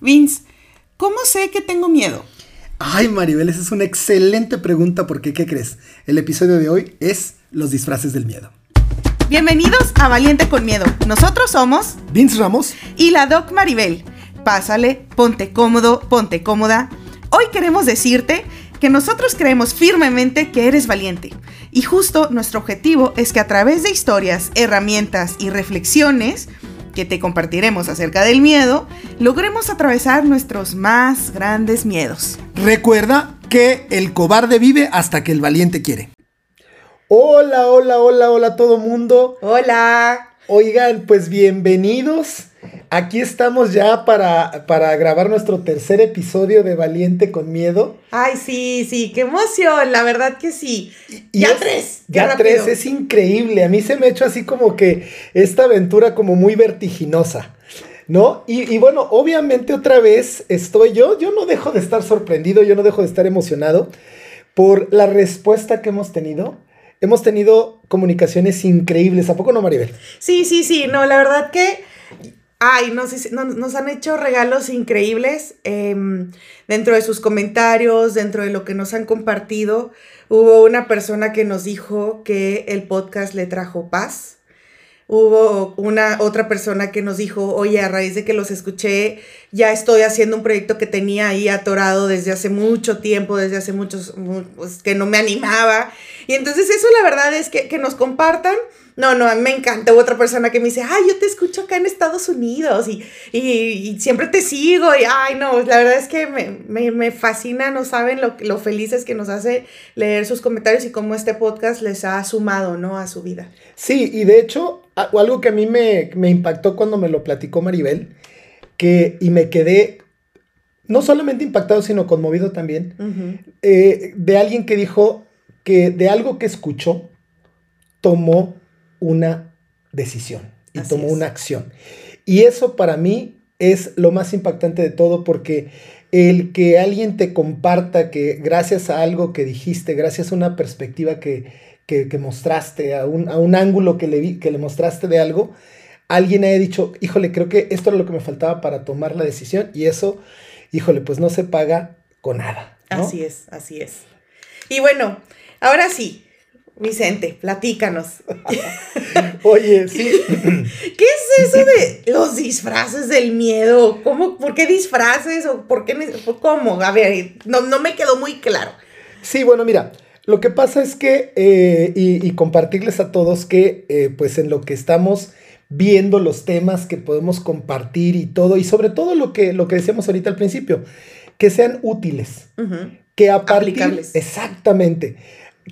Vince, ¿cómo sé que tengo miedo? Ay, Maribel, esa es una excelente pregunta porque, ¿qué crees? El episodio de hoy es los disfraces del miedo. Bienvenidos a Valiente con Miedo. Nosotros somos Vince Ramos y la Doc Maribel. Pásale, ponte cómodo, ponte cómoda. Hoy queremos decirte que nosotros creemos firmemente que eres valiente. Y justo nuestro objetivo es que a través de historias, herramientas y reflexiones que te compartiremos acerca del miedo, logremos atravesar nuestros más grandes miedos. Recuerda que el cobarde vive hasta que el valiente quiere. Hola, hola, hola, hola todo mundo. Hola. Oigan, pues bienvenidos Aquí estamos ya para, para, grabar nuestro tercer episodio de Valiente con Miedo. Ay, sí, sí, qué emoción, la verdad que sí. ya tres. Ya tres, es increíble. A mí se me ha hecho así como que esta aventura como muy vertiginosa. ¿No? Y, y bueno, obviamente otra vez estoy yo, yo no dejo de estar sorprendido, yo no dejo de estar emocionado por la respuesta que hemos tenido hemos tenido comunicaciones increíbles. ¿A poco no, Maribel? Sí, sí, sí. No, la verdad que Ay, nos, nos, han hecho regalos increíbles em, dentro de sus comentarios, dentro de lo que nos han compartido. Hubo una persona que nos dijo que el podcast le trajo paz. Hubo una otra persona que nos dijo, oye, a raíz de que los escuché, ya estoy haciendo un proyecto que tenía ahí atorado desde hace mucho tiempo, desde hace muchos, pues que no me animaba. Y entonces eso la verdad es que, que nos compartan no, no, me encanta. Hubo otra persona que me dice, ay, yo te escucho acá en Estados Unidos y, y, siempre te sigo. Y, ay, no, la verdad es que me, me, fascina, no saben lo, lo felices que nos hace leer sus comentarios y cómo este podcast les ha sumado, ¿no? A su vida. Sí, y de hecho, algo que a mí me, impactó cuando me lo platicó Maribel, que, y me quedé no solamente impactado, sino conmovido también, eh, de alguien que dijo que de algo que escuchó, tomó una decisión y tomó una acción. Y eso para mí es lo más impactante de todo porque el que alguien te comparta que gracias a algo que dijiste, gracias a una perspectiva que, mostraste, a un, a un, ángulo que le, que le mostraste de algo, alguien haya dicho, híjole, creo que esto era lo que me faltaba para tomar la decisión y eso, híjole, pues no se paga con nada. Así es, así es. Y bueno, ahora sí, Vicente, platícanos. Oye, sí. ¿Qué es eso de los disfraces del miedo? ¿Cómo, ¿Por qué disfraces? ¿O por qué? ¿Cómo? A ver, no, me quedó muy claro. Sí, bueno, mira, lo que pasa es que, eh, y, compartirles a todos que, eh, pues en lo que estamos viendo los temas que podemos compartir y todo, y sobre todo lo que, lo que decíamos ahorita al principio, que sean útiles, que a Aplicables. Exactamente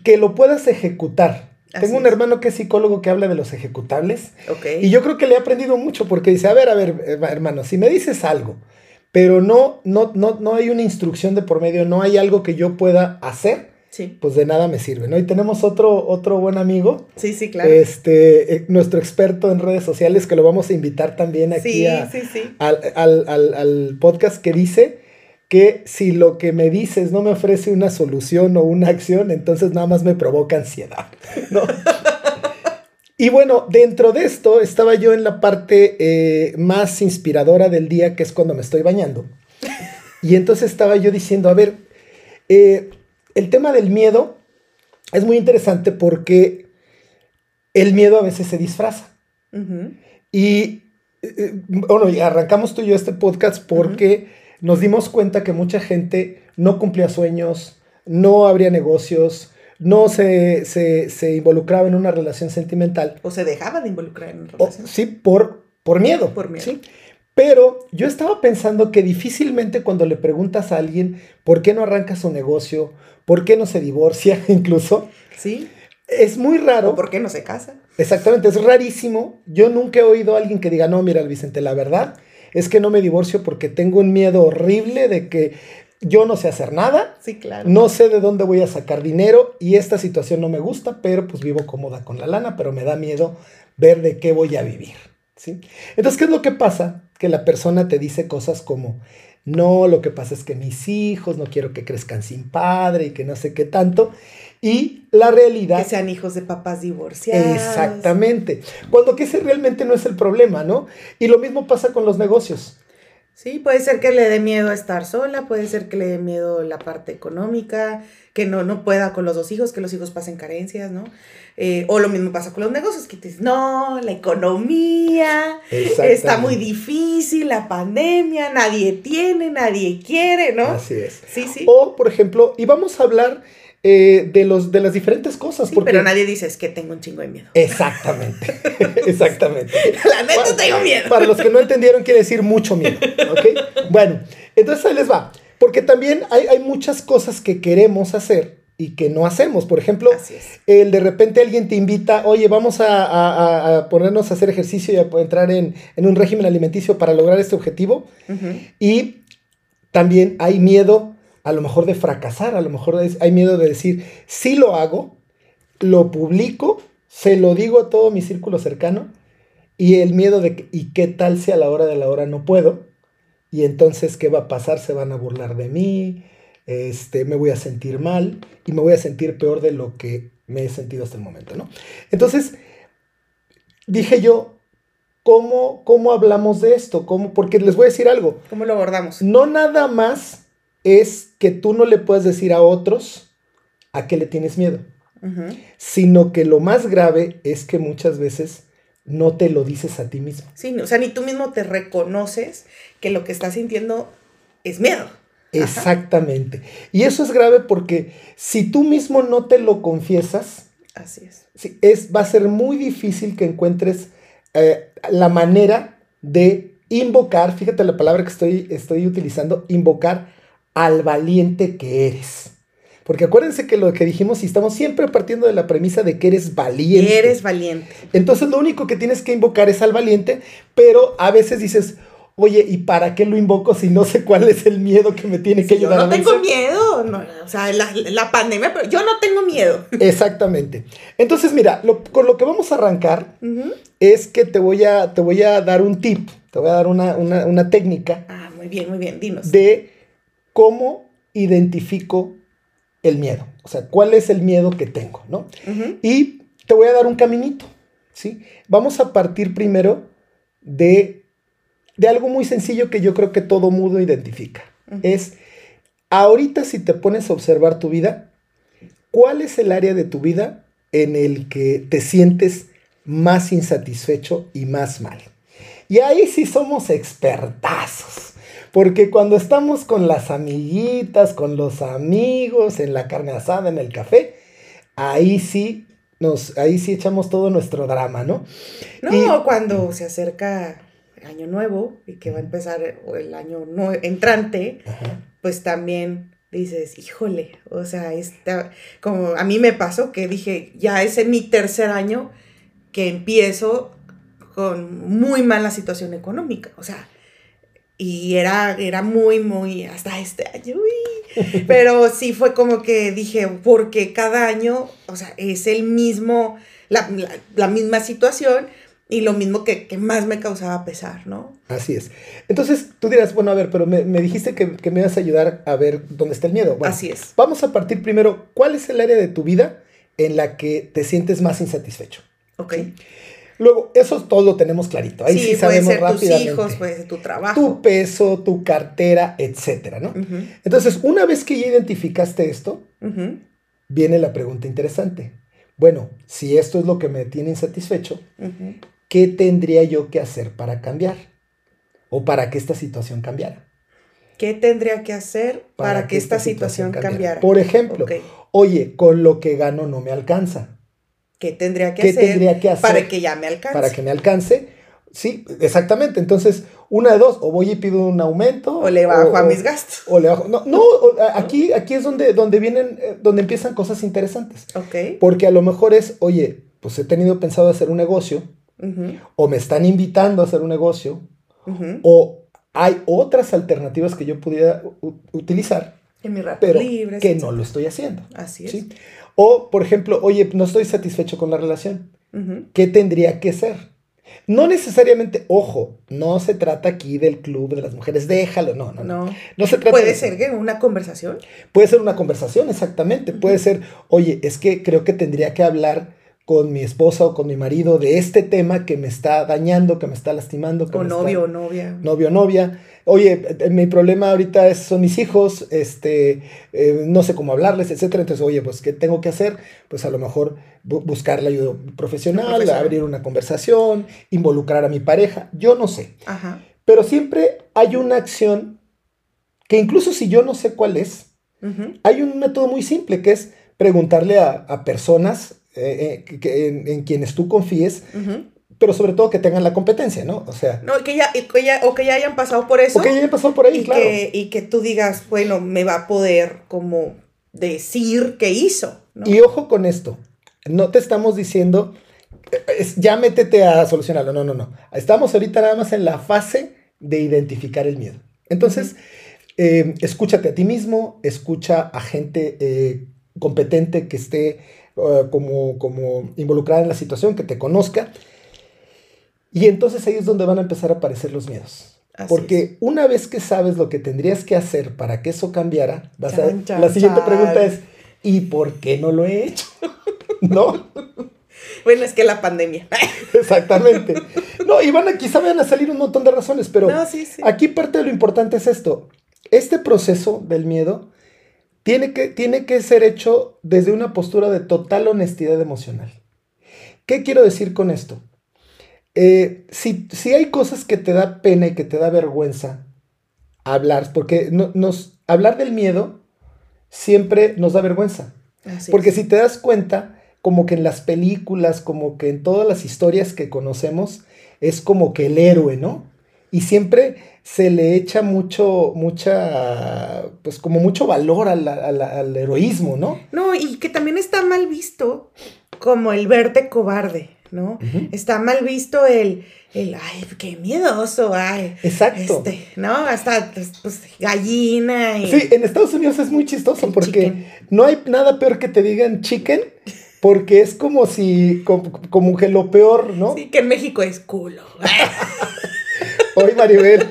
que lo puedas ejecutar. Tengo un hermano que es psicólogo que habla de los ejecutables. Y yo creo que le he aprendido mucho porque dice, a ver, a ver, hermano, si me dices algo, pero no, no, no, no hay una instrucción de por medio, no hay algo que yo pueda hacer, sí. pues de nada me sirve, ¿no? Y tenemos otro, otro buen amigo. Sí, sí, claro. Este, eh, nuestro experto en redes sociales, que lo vamos a invitar también aquí al, al, al podcast, que dice que si lo que me dices no me ofrece una solución o una acción, entonces nada más me provoca ansiedad, y bueno, dentro de esto estaba yo en la parte eh, más inspiradora del día, que es cuando me estoy bañando. Y entonces estaba yo diciendo, a ver, eh, el tema del miedo es muy interesante porque el miedo a veces se disfraza. Y eh, bueno, arrancamos tú y yo este podcast porque nos dimos cuenta que mucha gente no cumplía sueños, no abría negocios, no se, se, involucraba en una relación sentimental. O se dejaba de involucrar en una relación. sí, por, por miedo. Por miedo. ¿sí? Pero yo estaba pensando que difícilmente cuando le preguntas a alguien por qué no arranca su negocio, por qué no se divorcia incluso. Sí. Es muy raro. ¿Por qué no se casa? Exactamente, es rarísimo. Yo nunca he oído a alguien que diga, no, mira, Vicente, la verdad es que no me divorcio porque tengo un miedo horrible de que yo no sé hacer nada. Sí, claro. No sé de dónde voy a sacar dinero y esta situación no me gusta, pero pues vivo cómoda con la lana, pero me da miedo ver de qué voy a vivir. ¿sí? Entonces, ¿qué es lo que pasa? Que la persona te dice cosas como, no, lo que pasa es que mis hijos no quiero que crezcan sin padre y que no sé qué tanto. Y la realidad... Que sean hijos de papás divorciados. Exactamente. Cuando que ese realmente no es el problema, ¿no? Y lo mismo pasa con los negocios. Sí, puede ser que le dé miedo estar sola, puede ser que le dé miedo la parte económica, que no, no pueda con los dos hijos, que los hijos pasen carencias, ¿no? Eh, o lo mismo pasa con los negocios, que te dices, no, la economía está muy difícil, la pandemia, nadie tiene, nadie quiere, ¿no? Así es. Sí, sí. O, por ejemplo, y vamos a hablar eh, de, los, de las diferentes cosas. porque... Pero nadie dice, es que tengo un chingo de miedo. Exactamente, exactamente. La neta tengo miedo. Para los que no entendieron, quiere decir mucho miedo. ¿ok? Bueno, entonces ahí les va. Porque también hay, hay muchas cosas que queremos hacer y que no hacemos. Por ejemplo, el de repente alguien te invita, oye, vamos a, a, ponernos a hacer ejercicio y a entrar en, en, un régimen alimenticio para lograr este objetivo. Y también hay miedo a lo mejor de fracasar, a lo mejor hay miedo de decir, sí lo hago, lo publico, se lo digo a todo mi círculo cercano, y el miedo de, ¿y qué tal si a la hora de la hora no puedo? Y entonces, ¿qué va a pasar? Se van a burlar de mí, este, me voy a sentir mal y me voy a sentir peor de lo que me he sentido hasta el momento, ¿no? Entonces, dije yo, ¿cómo, cómo hablamos de esto? ¿Cómo? Porque les voy a decir algo. ¿Cómo lo abordamos? No nada más es que tú no le puedes decir a otros a qué le tienes miedo, sino que lo más grave es que muchas veces no te lo dices a ti mismo. Sí, o sea, ni tú mismo te reconoces que lo que estás sintiendo es miedo. Exactamente. Y eso es grave porque si tú mismo no te lo confiesas, así es. es va a ser muy difícil que encuentres eh, la manera de invocar, fíjate la palabra que estoy, estoy utilizando, invocar al valiente que eres. Porque acuérdense que lo que dijimos, si estamos siempre partiendo de la premisa de que eres valiente. Eres valiente. Entonces lo único que tienes que invocar es al valiente, pero a veces dices, oye, ¿y para qué lo invoco si no sé cuál es el miedo que me tiene que ayudar yo no tengo miedo, o sea, la, pandemia, pero yo no tengo miedo. Exactamente. Entonces, mira, con lo que vamos a arrancar es que te voy, a, te voy a dar un tip, te voy a dar una, una técnica. Ah, muy bien, muy bien, dinos. De cómo identifico el miedo. O sea, cuál es el miedo que tengo, ¿no? Y te voy a dar un caminito, ¿sí? Vamos a partir primero de, de algo muy sencillo que yo creo que todo mundo identifica. Es, ahorita si te pones a observar tu vida, ¿cuál es el área de tu vida en el que te sientes más insatisfecho y más mal? Y ahí sí somos expertazos. Porque cuando estamos con las amiguitas, con los amigos, en la carne asada, en el café, ahí sí nos, ahí sí echamos todo nuestro drama, ¿no? No, cuando se acerca el año nuevo y que va a empezar el año entrante, pues también dices, híjole, o sea, está, como a mí me pasó que dije, ya es en mi tercer año que empiezo con muy mala situación económica, o sea, y era, era muy, muy, hasta este año, pero sí fue como que dije, porque cada año, o sea, es el mismo, la, misma situación y lo mismo que, más me causaba pesar, ¿no? Así es. Entonces, tú dirás, bueno, a ver, pero me, dijiste que, me ibas a ayudar a ver dónde está el miedo. Así es. Vamos a partir primero, ¿cuál es el área de tu vida en la que te sientes más insatisfecho? Ok. Luego, eso todo lo tenemos clarito. Ahí sí, sabemos ser rápidamente. tus hijos, puede ser tu trabajo. Tu peso, tu cartera, etcétera, ¿no? Entonces, una vez que ya identificaste esto, viene la pregunta interesante. Bueno, si esto es lo que me tiene insatisfecho, ¿qué tendría yo que hacer para cambiar? O para que esta situación cambiara. ¿Qué tendría que hacer para, que, esta, situación, cambiara? Por ejemplo, oye, con lo que gano no me alcanza. ¿Qué tendría que, hacer, para que ya me alcance? Para que me alcance. Sí, exactamente. Entonces, una de dos, o voy y pido un aumento. O le bajo a mis gastos. O le bajo. No, no aquí, aquí es donde, donde vienen, eh, donde empiezan cosas interesantes. Ok. Porque a lo mejor es, oye, pues he tenido pensado hacer un negocio, o me están invitando a hacer un negocio, o hay otras alternativas que yo pudiera utilizar. En mi pero libre, que no lo estoy haciendo. Así es. O, por ejemplo, oye, no estoy satisfecho con la relación. ¿Qué tendría que ser? No necesariamente, ojo, no se trata aquí del club de las mujeres, déjalo, no, no, no. no. se trata ¿Puede ser que una conversación? Puede ser una conversación, exactamente. Puede ser, oye, es que creo que tendría que hablar con mi esposa o con mi marido de este tema que me está dañando, que me está lastimando. Que o novio o novia. Novio o novia. Oye, mi problema ahorita es, son mis hijos, este, eh, no sé cómo hablarles, etcétera. Entonces, oye, pues, ¿qué tengo que hacer? Pues a lo mejor buscar la ayuda profesional, abrir una conversación, involucrar a mi pareja, yo no sé. Pero siempre hay una acción que incluso si yo no sé cuál es, hay un método muy simple que es preguntarle a, personas eh, eh, que, en, quienes tú confíes pero sobre todo que tengan la competencia, ¿no? O sea... No, que ya, que ya, o que ya hayan pasado por eso. O que ya hayan pasado por ahí, y claro. Que, y que tú digas, bueno, me va a poder como decir qué hizo. Y ojo con esto, no te estamos diciendo, ya métete a solucionarlo, no, no, no. Estamos ahorita nada más en la fase de identificar el miedo. Entonces, eh, escúchate a ti mismo, escucha a gente eh, competente que esté uh, como, como involucrada en la situación, que te conozca y entonces ahí es donde van a empezar a aparecer los miedos. Porque una vez que sabes lo que tendrías que hacer para que eso cambiara, vas a, la siguiente pregunta es, ¿y por qué no lo he hecho? ¿No? Bueno, es que la pandemia. Exactamente. No, y van a, quizá vayan a salir un montón de razones, pero aquí parte de lo importante es esto. Este proceso del miedo tiene que, tiene que ser hecho desde una postura de total honestidad emocional. ¿Qué quiero decir con esto? Eh, si, hay cosas que te da pena y que te da vergüenza hablar, porque nos, hablar del miedo siempre nos da vergüenza. porque si te das cuenta, como que en las películas, como que en todas las historias que conocemos, es como que el héroe, ¿no? Y siempre se le echa mucho, mucha, pues como mucho valor al, al heroísmo, ¿no? No, y que también está mal visto como el verte cobarde. ¿No? Está mal visto el, el, ay, qué miedoso, ay. Exacto. Este, ¿no? Hasta, pues, pues, gallina. Y... Sí, en Estados Unidos es muy chistoso porque no hay nada peor que te digan chicken. Porque es como si, como, que lo peor, ¿no? Sí, que en México es culo. Hoy Maribel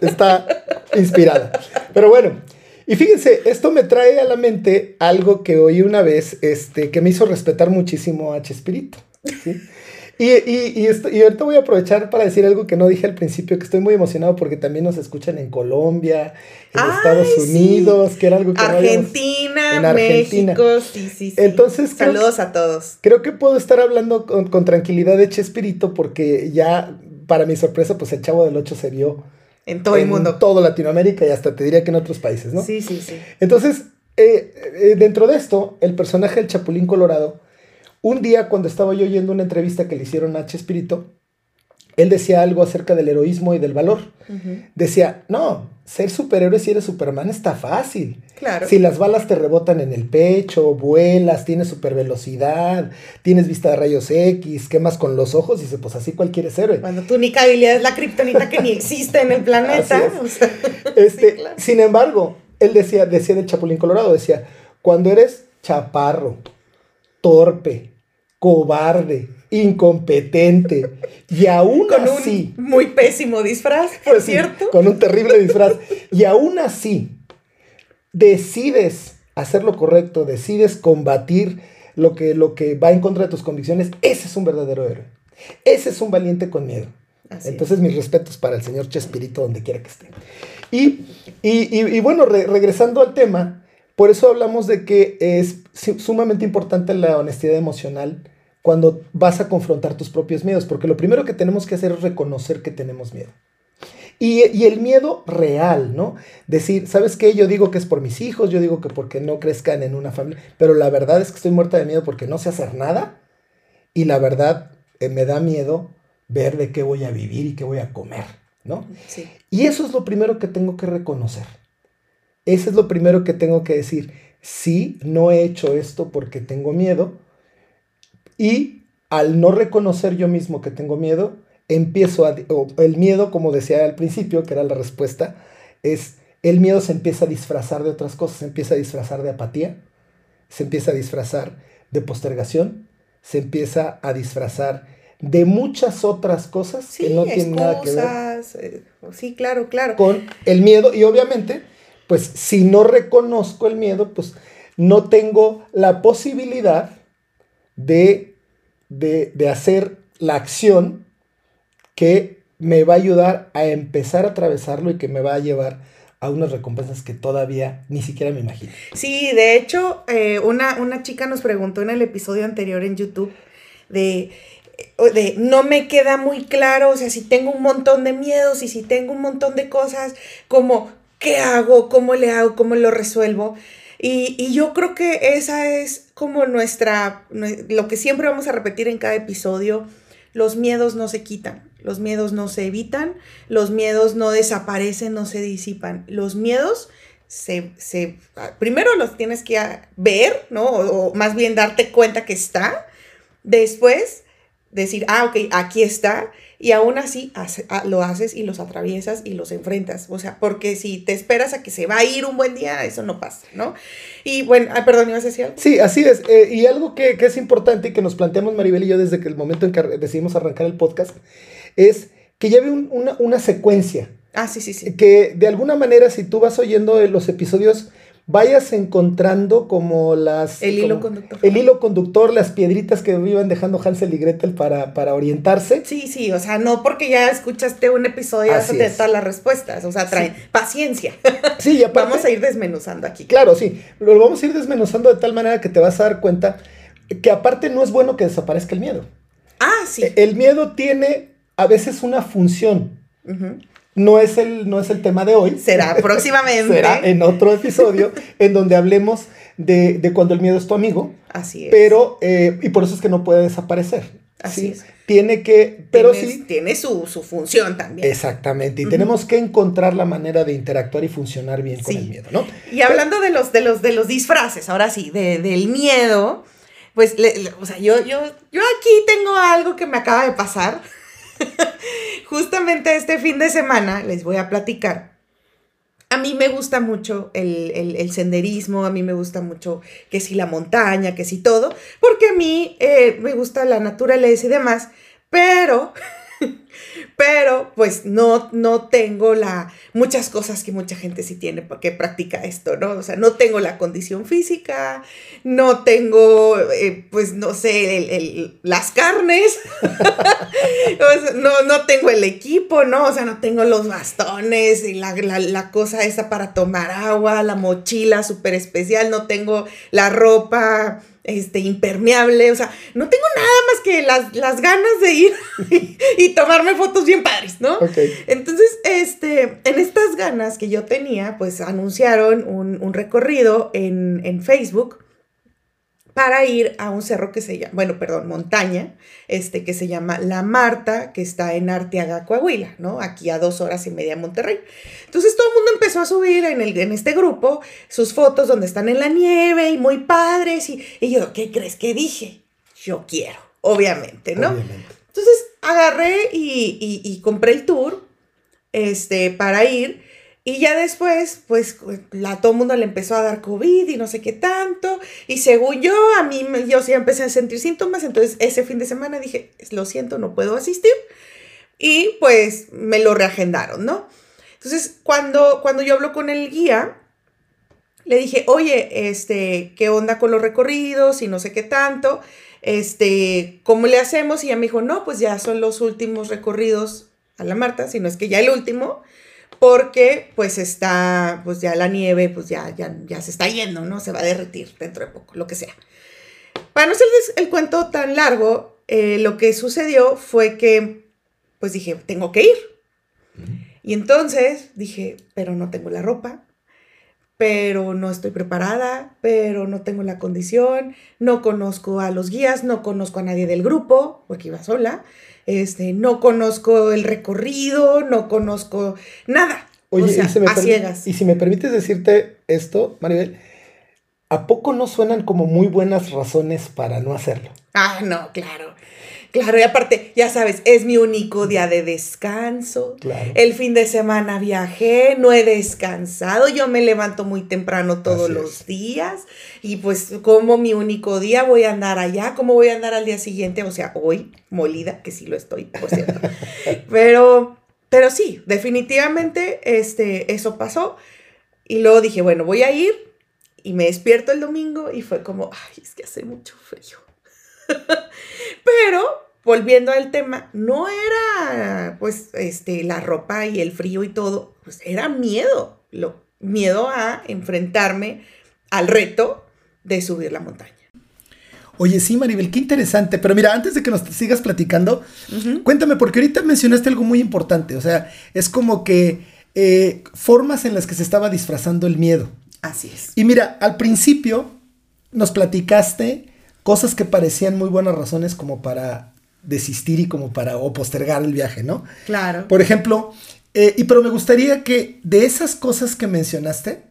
está inspirada. Pero bueno, y fíjense, esto me trae a la mente algo que oí una vez, este, que me hizo respetar muchísimo a Chespirito. Y, y, y, ahorita voy a aprovechar para decir algo que no dije al principio, que estoy muy emocionado porque también nos escuchan en Colombia, en Estados Unidos, que era algo que Argentina, no en Argentina. México, sí, sí, sí. Entonces, saludos a todos. Creo que puedo estar hablando con, tranquilidad de Chespirito porque ya, para mi sorpresa, pues el Chavo del Ocho se vio en todo el mundo. todo Latinoamérica y hasta te diría que en otros países, ¿no? Sí, sí, sí. Entonces, eh, eh, dentro de esto, el personaje del Chapulín Colorado un día cuando estaba yo oyendo una entrevista que le hicieron a Chespirito, él decía algo acerca del heroísmo y del valor. Decía, no, ser superhéroe si eres Superman está fácil. Claro. Si las balas te rebotan en el pecho, vuelas, tienes super velocidad, tienes vista de rayos X, quemas con los ojos, y dice, pues así cualquier héroe. Cuando tu única habilidad es la kriptonita que ni existe en el planeta. este, Sin embargo, él decía, decía de Chapulín Colorado, decía, cuando eres chaparro, torpe, cobarde, incompetente y aún con así... Un muy pésimo disfraz, por pues cierto. con un terrible disfraz. Y aún así decides hacer lo correcto, decides combatir lo que, lo que va en contra de tus convicciones, ese es un verdadero héroe. Ese es un valiente con miedo. Entonces, mis respetos para el señor Chespirito, donde quiera que esté. Y, y, bueno, regresando al tema, por eso hablamos de que es sumamente importante la honestidad emocional cuando vas a confrontar tus propios miedos, porque lo primero que tenemos que hacer es reconocer que tenemos miedo. Y, el miedo real, ¿no? Decir, ¿sabes qué? Yo digo que es por mis hijos, yo digo que porque no crezcan en una familia, pero la verdad es que estoy muerta de miedo porque no sé hacer nada y la verdad eh, me da miedo ver de qué voy a vivir y qué voy a comer, ¿no? Sí. Y eso es lo primero que tengo que reconocer. Eso es lo primero que tengo que decir. Sí, no he hecho esto porque tengo miedo, y al no reconocer yo mismo que tengo miedo, empiezo a... el miedo, como decía al principio, que era la respuesta, es el miedo se empieza a disfrazar de otras cosas, se empieza a disfrazar de apatía, se empieza a disfrazar de postergación, se empieza a disfrazar de muchas otras cosas que no tienen nada que ver. Eh, sí, claro, claro. Con el miedo y obviamente, pues si no reconozco el miedo, pues no tengo la posibilidad de, de, hacer la acción que me va a ayudar a empezar a atravesarlo y que me va a llevar a unas recompensas que todavía ni siquiera me imagino. Sí, de hecho, eh, una, una chica nos preguntó en el episodio anterior en YouTube de, de, no me queda muy claro, o sea, si tengo un montón de miedos y si tengo un montón de cosas, como, ¿qué hago? ¿Cómo le hago? ¿Cómo lo resuelvo? Y, y, yo creo que esa es como nuestra, lo que siempre vamos a repetir en cada episodio, los miedos no se quitan, los miedos no se evitan, los miedos no desaparecen, no se disipan. Los miedos se, se primero los tienes que ver, ¿no? O, o más bien darte cuenta que está. Después decir, ah, ok, aquí está, y aún así ah, lo haces y los atraviesas y los enfrentas. O sea, porque si te esperas a que se va a ir un buen día, eso no pasa, ¿no? Y bueno, ah, perdón, ¿ibas a decir algo? Sí, así es. Eh, y algo que, que, es importante y que nos planteamos Maribel y yo desde que el momento en que decidimos arrancar el podcast es que lleve un, una, una secuencia. Ah, sí, sí, sí. Que de alguna manera, si tú vas oyendo los episodios vayas encontrando como las... El hilo conductor. El hilo conductor, las piedritas que iban dejando Hansel y Gretel para, para orientarse. Sí, sí, o sea, no porque ya escuchaste un episodio ya te dar las respuestas, o sea, traen paciencia. Sí, ya Vamos a ir desmenuzando aquí. Claro, sí, lo vamos a ir desmenuzando de tal manera que te vas a dar cuenta que aparte no es bueno que desaparezca el miedo. Ah, sí. El miedo tiene a veces una función. No es, el, no es el tema de hoy. Será próximamente. Será en otro episodio en donde hablemos de, de, cuando el miedo es tu amigo. Así es. Pero, eh, y por eso es que no puede desaparecer. Así ¿sí? es. Tiene que, pero Tienes, sí. Tiene su, su, función también. Exactamente. Y uh -huh. tenemos que encontrar la manera de interactuar y funcionar bien con el miedo, ¿no? Y hablando de los, de los, de los disfraces, ahora sí, de, del miedo, pues, le, le, o sea, yo, yo, yo aquí tengo algo que me acaba de pasar. Justamente este fin de semana les voy a platicar. A mí me gusta mucho el, el, senderismo, a mí me gusta mucho que si la montaña, que si todo, porque a mí eh, me gusta la naturaleza y demás, pero pero pues no, no tengo la, muchas cosas que mucha gente sí tiene porque practica esto, ¿no? O sea, no tengo la condición física, no tengo, eh, pues no sé, el, el, las carnes, no, no tengo el equipo, ¿no? O sea, no tengo los bastones y la, la, la cosa esa para tomar agua, la mochila súper especial, no tengo la ropa este, impermeable, o sea, no tengo nada más que las, las ganas de ir y, y, tomarme fotos bien padres, ¿no? Okay. Entonces, este, en estas ganas que yo tenía, pues anunciaron un, un recorrido en, en Facebook para ir a un cerro que se llama, bueno, perdón, montaña, este, que se llama La Marta, que está en Arteaga, Coahuila, ¿no? Aquí a dos horas y media de Monterrey. Entonces todo el mundo empezó a subir en, el, en este grupo sus fotos donde están en la nieve y muy padres. Y, y yo, ¿qué crees que dije? Yo quiero, obviamente, ¿no? Obviamente. Entonces agarré y, y, y compré el tour este, para ir. Y ya después, pues, la, todo mundo le empezó a dar COVID y no sé qué tanto. Y según yo, a mí, yo sí empecé a sentir síntomas. Entonces, ese fin de semana dije, lo siento, no puedo asistir. Y pues, me lo reagendaron, ¿no? Entonces, cuando, cuando yo hablo con el guía, le dije, oye, este, ¿qué onda con los recorridos y no sé qué tanto? Este, ¿cómo le hacemos? Y ella me dijo, no, pues ya son los últimos recorridos a la Marta, si no es que ya el último porque pues está, pues ya la nieve, pues ya, ya, ya se está yendo, ¿no? Se va a derretir dentro de poco, lo que sea. Para no hacerles el cuento tan largo, eh, lo que sucedió fue que, pues dije, tengo que ir. Y entonces dije, pero no tengo la ropa, pero no estoy preparada, pero no tengo la condición, no conozco a los guías, no conozco a nadie del grupo, porque iba sola este, no conozco el recorrido, no conozco nada. Oye, o sea, y, si me a ciegas. y si me permites decirte esto, Maribel, ¿a poco no suenan como muy buenas razones para no hacerlo? Ah, no, claro. Claro, y aparte, ya sabes, es mi único día de descanso. Claro. El fin de semana viajé, no he descansado, yo me levanto muy temprano todos Así los es. días y pues como mi único día voy a andar allá, ¿cómo voy a andar al día siguiente? O sea, hoy molida, que sí lo estoy, por cierto. pero, pero sí, definitivamente este, eso pasó. Y luego dije, bueno, voy a ir y me despierto el domingo y fue como, ay, es que hace mucho frío. pero volviendo al tema, no era pues este la ropa y el frío y todo, pues era miedo, lo, miedo a enfrentarme al reto de subir la montaña. Oye, sí, Maribel, qué interesante. Pero mira, antes de que nos sigas platicando, cuéntame, porque ahorita mencionaste algo muy importante. O sea, es como que eh, formas en las que se estaba disfrazando el miedo. Así es. Y mira, al principio nos platicaste cosas que parecían muy buenas razones como para desistir y como para o postergar el viaje, ¿no? Claro. Por ejemplo, eh, y pero me gustaría que de esas cosas que mencionaste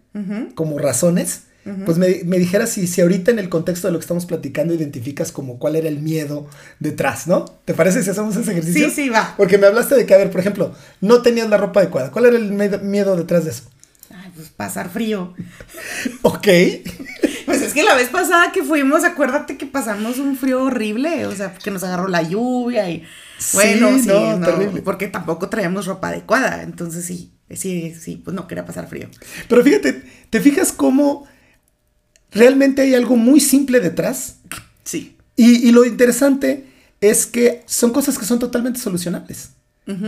como razones, pues me, dijeras si, si ahorita en el contexto de lo que estamos platicando identificas como cuál era el miedo detrás, ¿no? ¿Te parece si hacemos ese ejercicio? Sí, sí, va. Porque me hablaste de que, a ver, por ejemplo, no tenías la ropa adecuada. ¿Cuál era el miedo detrás de eso? Pues pasar frío. ok. Pues es que la vez pasada que fuimos, acuérdate que pasamos un frío horrible, o sea, que nos agarró la lluvia y bueno, sí, no, porque tampoco traíamos ropa adecuada, entonces sí, sí, sí, pues no quería pasar frío. Pero fíjate, ¿te fijas cómo realmente hay algo muy simple detrás? Sí. Y, lo interesante es que son cosas que son totalmente solucionables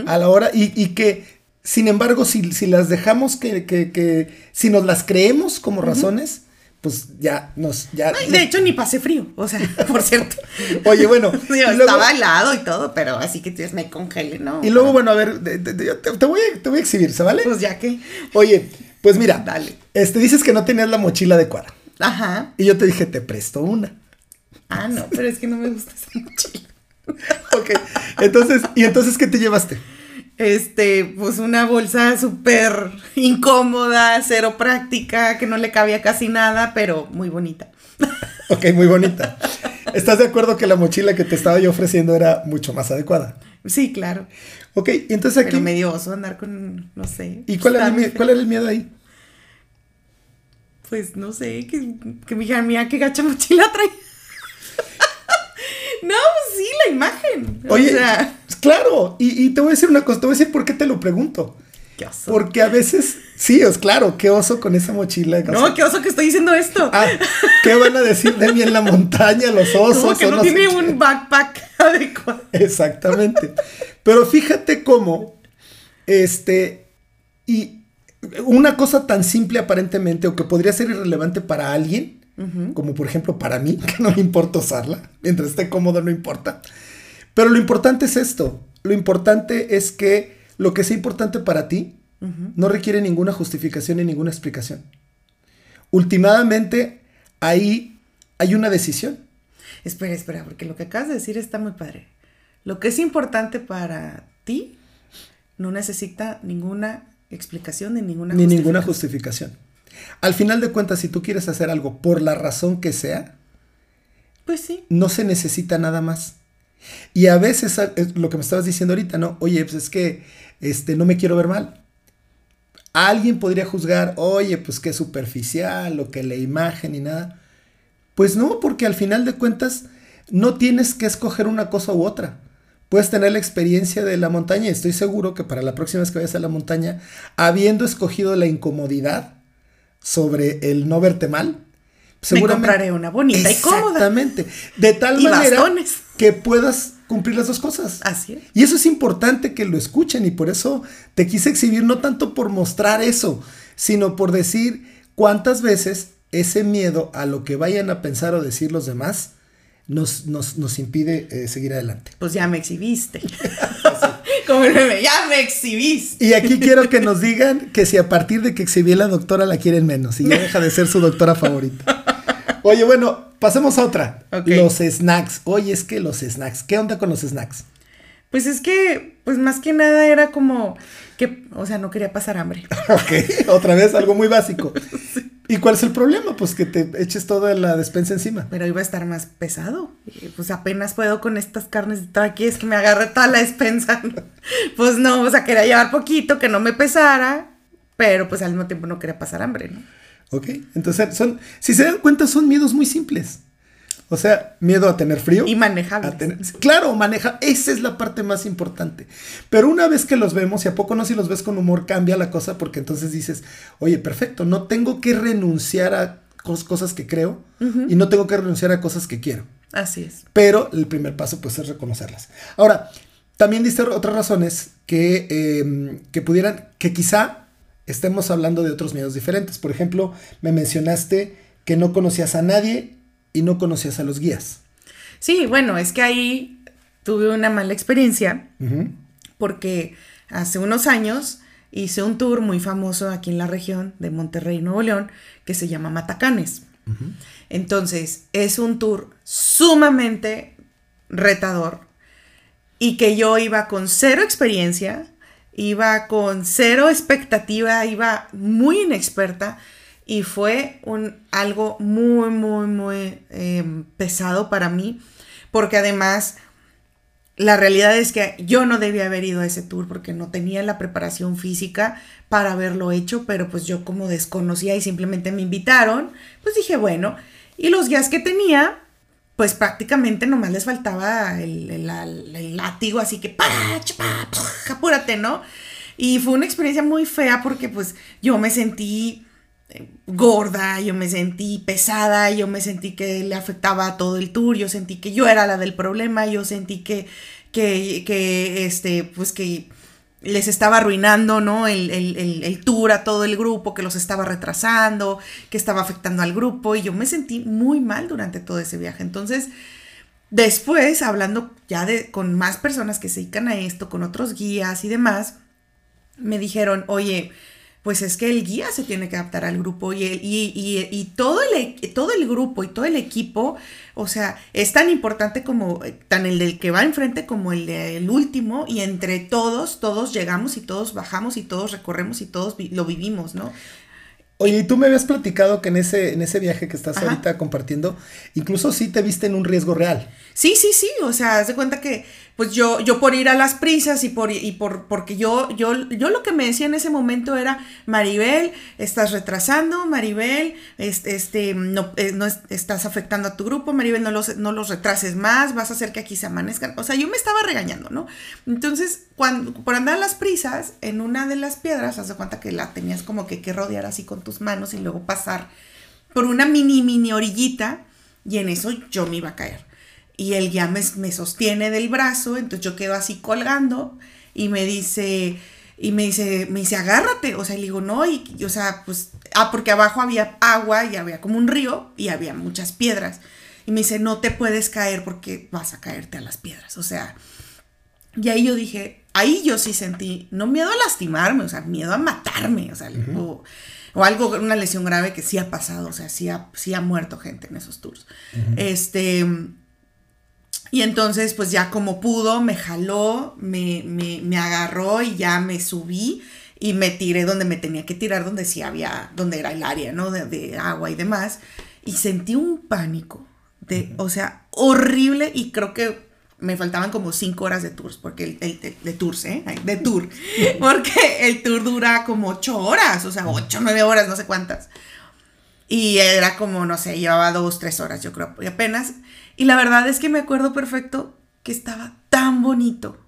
a la hora y, y que sin embargo, si, si las dejamos que, que, que, si nos las creemos como razones, pues ya nos... Ya, de hecho, ni pasé frío, o sea, por cierto. Oye, bueno. estaba helado y todo, pero así que tienes me congele, ¿no? Y luego, bueno, a ver, te, te, voy a, te voy a exhibir, ¿se vale? Pues ya que. Oye, pues mira, Dale. Este, dices que no tenías la mochila adecuada. Ajá. Y yo te dije, te presto una. Ah, no, pero es que no me gusta esa mochila. ok, entonces, ¿y entonces qué te llevaste? Este, pues una bolsa súper incómoda, cero práctica, que no le cabía casi nada, pero muy bonita. ok, muy bonita. ¿Estás de acuerdo que la mochila que te estaba yo ofreciendo era mucho más adecuada? Sí, claro. Ok, entonces aquí... Pero medio oso andar con, no sé. ¿Y cuál era, el, cuál era el miedo ahí? Pues no sé, que, que mi hija mía, qué gacha mochila trae. No, pues sí, la imagen. Oye, claro, y, te voy a decir una cosa, te voy a decir por qué te lo pregunto. Qué oso. Porque a veces, sí, es claro, qué oso con esa mochila. No, qué oso que estoy diciendo esto. Ah, ¿qué van a decir de mí en la montaña, los osos? Como que no, tiene un backpack adecuado. Exactamente. Pero fíjate cómo, este, y una cosa tan simple aparentemente, o que podría ser irrelevante para alguien, como por ejemplo para mí, que no me importa usarla, mientras esté cómodo no importa. Pero lo importante es esto, lo importante es que lo que sea importante para ti no requiere ninguna justificación ni ninguna explicación. Últimamente, ahí hay una decisión. Espera, espera, porque lo que acabas de decir está muy padre. Lo que es importante para ti no necesita ninguna explicación ni ninguna ni ninguna justificación. Al final de cuentas, si tú quieres hacer algo por la razón que sea, pues sí. No se necesita nada más. Y a veces lo que me estabas diciendo ahorita, ¿no? Oye, pues es que este, no me quiero ver mal. Alguien podría juzgar, oye, pues qué superficial o que la imagen y nada. Pues no, porque al final de cuentas no tienes que escoger una cosa u otra. Puedes tener la experiencia de la montaña y estoy seguro que para la próxima vez que vayas a la montaña, habiendo escogido la incomodidad, sobre el no verte mal. Seguramente, Me compraré una bonita y cómoda. Exactamente. De tal manera que puedas cumplir las dos cosas. Así es. Y eso es importante que lo escuchen y por eso te quise exhibir no tanto por mostrar eso, sino por decir cuántas veces ese miedo a lo que vayan a pensar o decir los demás nos, nos, impide eh, seguir adelante. Pues ya me exhibiste. Como el meme, ya me exhibiste. Y aquí quiero que nos digan que si a partir de que exhibí a la doctora la quieren menos y ya deja de ser su doctora favorita. Oye, bueno, pasemos a otra. Los snacks. Oye, es que los snacks. ¿Qué onda con los snacks? Pues es que, pues más que nada era como que, o sea, no quería pasar hambre. ok, otra vez algo muy básico. ¿Y cuál es el problema? Pues que te eches toda la despensa encima. Pero iba a estar más pesado. pues apenas puedo con estas carnes de aquí, es que me agarre toda la despensa. pues no, o sea, quería llevar poquito, que no me pesara, pero pues al mismo tiempo no quería pasar hambre, ¿no? Ok, entonces son, si se dan cuenta, son miedos muy simples. O sea, miedo a tener frío. Y manejable. Claro, maneja. Esa es la parte más importante. Pero una vez que los vemos, y a poco no si los ves con humor, cambia la cosa porque entonces dices, oye, perfecto, no tengo que renunciar a cosas que creo y no tengo que renunciar a cosas que quiero. Así es. Pero el primer paso pues es reconocerlas. Ahora, también diste otras razones que, em, que pudieran, que quizá estemos hablando de otros miedos diferentes. Por ejemplo, me mencionaste que no conocías a nadie y no conocías a los guías. Sí, bueno, es que ahí tuve una mala experiencia porque hace unos años hice un tour muy famoso aquí en la región de Monterrey, Nuevo León, que se llama Matacanes. Entonces, es un tour sumamente retador y que yo iba con cero experiencia, iba con cero expectativa, iba muy inexperta y fue un, algo muy, muy, muy em, pesado para mí, porque además la realidad es que yo no debía haber ido a ese tour porque no tenía la preparación física para haberlo hecho, pero pues yo como desconocía y simplemente me invitaron, pues dije, bueno, y los guías que tenía, pues prácticamente nomás les faltaba el, látigo, así que, apúrate, ¿no? Y fue una experiencia muy fea porque pues yo me sentí gorda, yo me sentí pesada, yo me sentí que le afectaba a todo el tour, yo sentí que yo era la del problema, yo sentí que, que, que este, pues que les estaba arruinando, ¿no? El, el, tour a todo el grupo, que los estaba retrasando, que estaba afectando al grupo y yo me sentí muy mal durante todo ese viaje. Entonces, después, hablando ya de, con más personas que se dedican a esto, con otros guías y demás, me dijeron, oye, pues es que el guía se tiene que adaptar al grupo y, y, todo, el, todo el grupo y todo el equipo, o sea, es tan importante como tan el del que va enfrente como el del último y entre todos, todos llegamos y todos bajamos y todos recorremos y todos lo vivimos, ¿no? Oye, y tú me habías platicado que en ese, en ese viaje que estás ahorita compartiendo, incluso sí te viste en un riesgo real. Sí, sí, sí, o sea, haz de cuenta que pues yo, yo por ir a las prisas y por, y por porque yo, yo, yo lo que me decía en ese momento era, Maribel, estás retrasando, Maribel, este, este no, eh, no estás afectando a tu grupo, Maribel, no los, no los retrases más, vas a hacer que aquí se amanezcan. O sea, yo me estaba regañando, ¿no? Entonces, cuando, por andar las prisas, en una de las piedras, haz de cuenta que la tenías como que, que rodear así con tus manos y luego pasar por una mini, mini orillita, y en eso yo me iba a caer y él ya me, sostiene del brazo, entonces yo quedo así colgando y me dice, y me dice, me dice, agárrate, o sea, le digo, no, y, o sea, pues, ah, porque abajo había agua y había como un río y había muchas piedras. Y me dice, no te puedes caer porque vas a caerte a las piedras, o sea, y ahí yo dije, ahí yo sí sentí, no miedo a lastimarme, o sea, miedo a matarme, o sea, o, algo, una lesión grave que sí ha pasado, o sea, sí ha, sí ha muerto gente en esos tours. Este y entonces, pues ya como pudo, me jaló, me, me, agarró y ya me subí y me tiré donde me tenía que tirar, donde sí había, donde era el área, ¿no? De, agua y demás. Y sentí un pánico, de, o sea, horrible y creo que me faltaban como cinco horas de tours, porque el, de, tours, ¿eh? De tour, porque el tour dura como ocho horas, o sea, ocho, nueve horas, no sé cuántas. Y era como, no sé, llevaba dos, tres horas, yo creo, y apenas. Y la verdad es que me acuerdo perfecto que estaba tan bonito.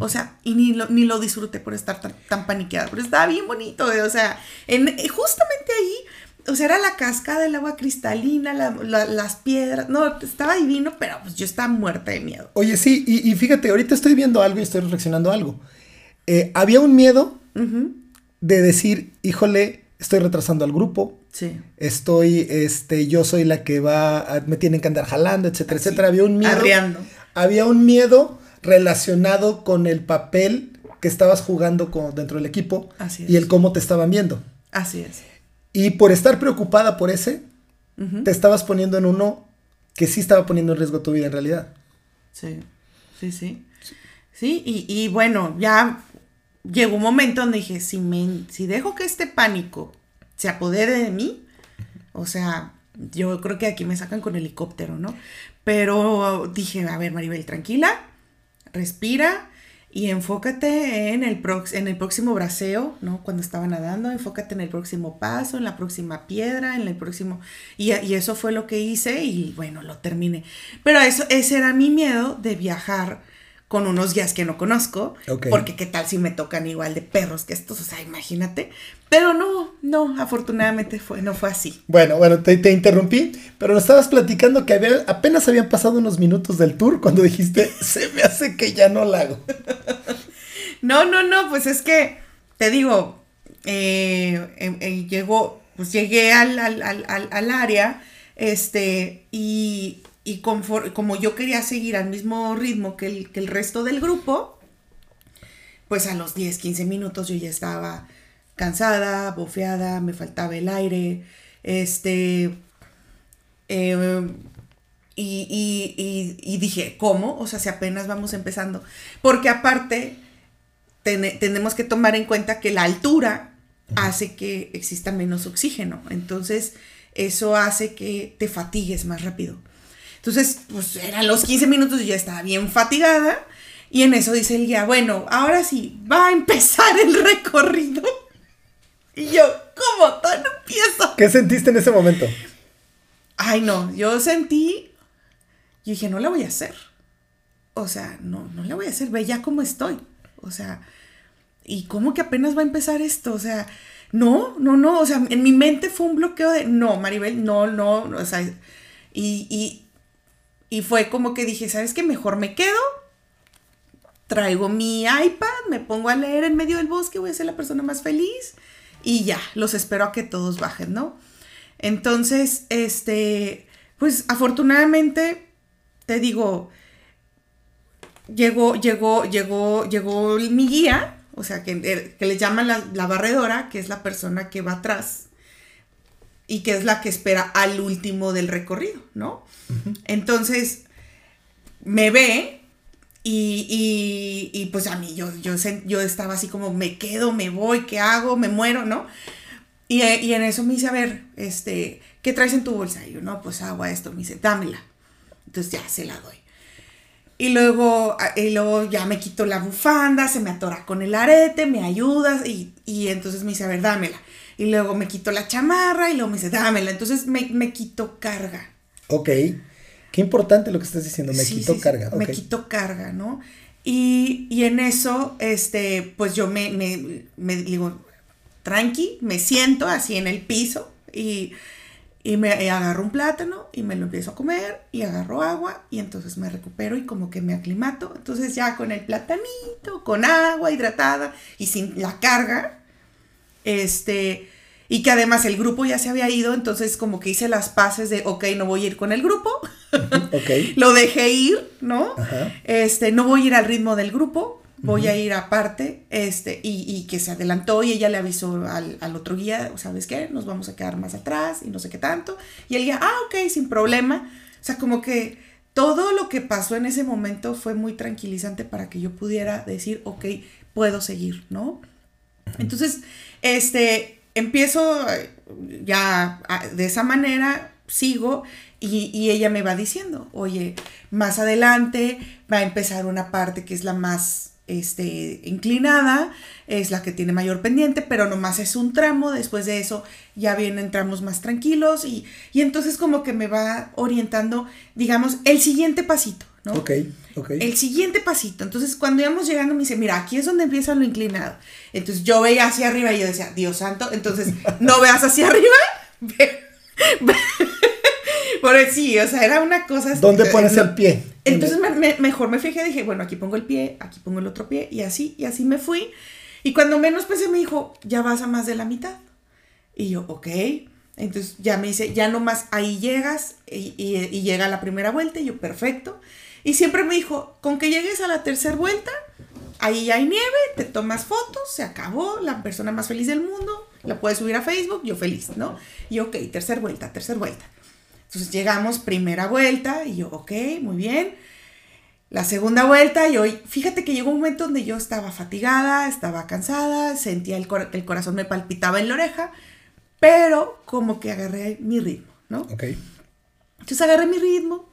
O sea, y ni lo, ni lo disfruté por estar tan, tan paniqueada, pero estaba bien bonito. O sea, en, justamente ahí, o sea, era la cascada del agua cristalina, las piedras. No, estaba divino, pero pues yo estaba muerta de miedo. Oye, sí, y, fíjate, ahorita estoy viendo algo y estoy reflexionando algo. Eh, había un miedo de decir, híjole, estoy retrasando al grupo. Sí. Estoy, este, yo soy la que va, me tienen que andar jalando, etcétera, etcétera. Había un miedo. Había un miedo relacionado con el papel que estabas jugando con, dentro del equipo y el cómo te estaban viendo. Así es. Y por estar preocupada por ese, te estabas poniendo en uno que sí estaba poniendo en riesgo tu vida en realidad. Sí, sí, sí. Sí, y, y bueno, ya llegó un momento donde dije, si, me, si dejo que este pánico se apodere de mí, o sea, yo creo que aquí me sacan con helicóptero, ¿no? Pero dije, a ver, Maribel, tranquila, respira y enfócate en el, en el próximo braceo, ¿no? Cuando estaba nadando, enfócate en el próximo paso, en la próxima piedra, en el próximo... Y, y eso fue lo que hice y bueno, lo terminé. Pero eso, ese era mi miedo de viajar con unos guías que no conozco, porque qué tal si me tocan igual de perros que estos, o sea, imagínate. Pero no, no, afortunadamente fue, no fue así. Bueno, bueno, te, te interrumpí, pero nos estabas platicando que había, apenas habían pasado unos minutos del tour cuando dijiste, se me hace que ya no la hago. no, no, no, pues es que, te digo, eh, em, eh, llegó, pues llegué al, al, al, al área, este, y y como yo quería seguir al mismo ritmo que el, que el resto del grupo, pues a los 10, 15 minutos yo ya estaba cansada, bofeada, me faltaba el aire, este, em, y, dije, ¿cómo? O sea, si apenas vamos empezando. Porque aparte, tenemos que tomar en cuenta que la altura hace que exista menos oxígeno. Entonces, eso hace que te fatigues más rápido. Entonces, pues eran los 15 minutos y ya estaba bien fatigada. Y en eso dice el guía, bueno, ahora sí, va a empezar el recorrido. Y yo, ¿cómo? No empiezo. ¿Qué sentiste en ese momento? Ay, no, yo sentí, yo dije, no la voy a hacer. O sea, no, no la voy a hacer, ve ya cómo estoy. O sea, ¿y cómo que apenas va a empezar esto? O sea, no, no, no, o sea, en mi mente fue un bloqueo de, no, Maribel, no, no, o sea, y, y fue como que dije, ¿sabes qué? Mejor me quedo. Traigo mi iPad, me pongo a leer en medio del bosque, voy a ser la persona más feliz. Y ya, los espero a que todos bajen, ¿no? Entonces, este, pues afortunadamente, te digo, llegó, llegó, llegó, llegó mi guía, o sea, que, que le llaman la, la, barredora, que es la persona que va atrás y que es la que espera al último del recorrido, ¿no? Entonces, me ve y, pues a mí yo, yo, yo estaba así como, me quedo, me voy, ¿qué hago? Me muero, ¿no? Y, en eso me dice, a ver, este, ¿qué traes en tu bolsa? Y yo, no, pues agua, esto, me dice, dámela. Entonces ya se la doy. Y luego, y luego ya me quito la bufanda, se me atora con el arete, me ayudas y, y entonces me dice, a ver, dámela y luego me quito la chamarra y luego me dice, dámela. Entonces me, me quito carga. Ok. Qué importante lo que estás diciendo, me quito carga. Me quito carga, ¿no? Y, en eso, este, pues yo me, me, me, digo, tranqui, me siento así en el piso y, y me agarro un plátano y me lo empiezo a comer y agarro agua y entonces me recupero y como que me aclimato. Entonces ya con el platanito, con agua hidratada y sin la carga, este, y que además el grupo ya se había ido, entonces como que hice las paces de, ok, no voy a ir con el grupo, okay. lo dejé ir, ¿no? Este, no voy a ir al ritmo del grupo, voy a ir aparte, este, y, que se adelantó y ella le avisó al, al, otro guía, ¿sabes qué? Nos vamos a quedar más atrás y no sé qué tanto, y el guía, ah, ok, sin problema, o sea, como que todo lo que pasó en ese momento fue muy tranquilizante para que yo pudiera decir, ok, puedo seguir, ¿no? Entonces, este, empiezo eh, ya de esa manera, sigo y, ella me va diciendo, oye, más adelante va a empezar una parte que es la más este, inclinada, es la que tiene mayor pendiente, pero nomás es un tramo, después de eso ya vienen tramos más tranquilos y, y entonces como que me va orientando, digamos, el siguiente pasito, ¿no? Ok, ok. El siguiente pasito. Entonces cuando íbamos llegando me dice, mira, aquí es donde empieza lo inclinado. Entonces yo veía hacia arriba y yo decía, Dios santo, entonces no veas hacia arriba. Por sí, o sea, era una cosa... ¿Dónde pones el pie? Entonces mejor me fijé, dije, bueno, aquí pongo el pie, aquí pongo el otro pie, y así, y así me fui. Y cuando menos pensé me dijo, ya vas a más de la mitad. Y yo, ok. Entonces ya me dice, ya nomás ahí llegas y, y, llega la primera vuelta y yo, perfecto. Y siempre me dijo, con que llegues a la tercera vuelta, ahí ya hay nieve, te tomas fotos, se acabó, la persona más feliz del mundo, la puedes subir a Facebook, yo feliz, ¿no? Y ok, tercera vuelta, tercera vuelta. Entonces llegamos, primera vuelta, y yo, ok, muy bien. La segunda vuelta, y hoy, fíjate que llegó un momento donde yo estaba fatigada, estaba cansada, sentía el, el corazón me palpitaba en la oreja, pero como que agarré mi ritmo, ¿no? Ok. Entonces agarré mi ritmo,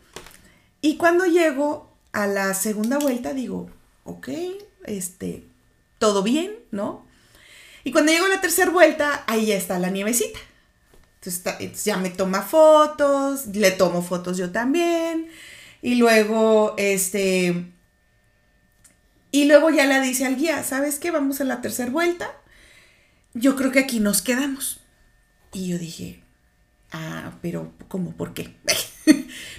y cuando llego a la segunda vuelta, digo, ok, este, todo bien, ¿no? Y cuando llego a la tercera vuelta, ahí está la nievecita. Entonces, ya me toma fotos, le tomo fotos yo también. Y luego, este, Y luego ya le dice al guía, ¿sabes qué? Vamos a la tercera vuelta. Yo creo que aquí nos quedamos. Y yo dije, ah, pero ¿cómo? ¿Por qué?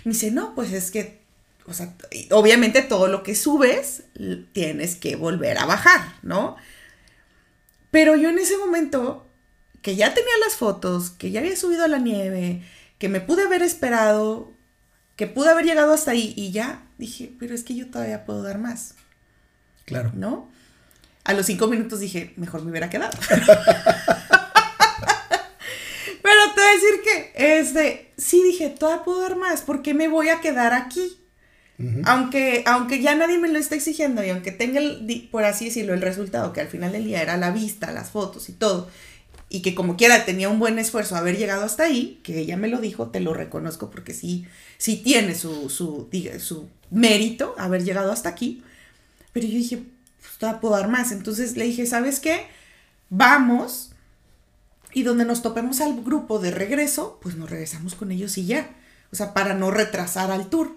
Me dice, no, pues es que, o sea, obviamente todo lo que subes tienes que volver a bajar, ¿no? Pero yo en ese momento, que ya tenía las fotos, que ya había subido a la nieve, que me pude haber esperado, que pude haber llegado hasta ahí y ya dije, pero es que yo todavía puedo dar más. Claro. ¿No? A los cinco minutos dije, mejor me hubiera quedado. decir que, este, sí dije, todavía puedo dar más, ¿por qué me voy a quedar aquí? aunque, aunque ya nadie me lo está exigiendo y aunque tenga, el, por así decirlo, el resultado, que al final del día era la vista, las fotos y todo, y que como quiera tenía un buen esfuerzo haber llegado hasta ahí, que ella me lo dijo, te lo reconozco porque sí, sí tiene su, su, su mérito haber llegado hasta aquí, pero yo dije, pues todavía puedo dar más. Entonces le dije, ¿sabes qué? Vamos. Y donde nos topemos al grupo de regreso, pues nos regresamos con ellos y ya. O sea, para no retrasar al tour.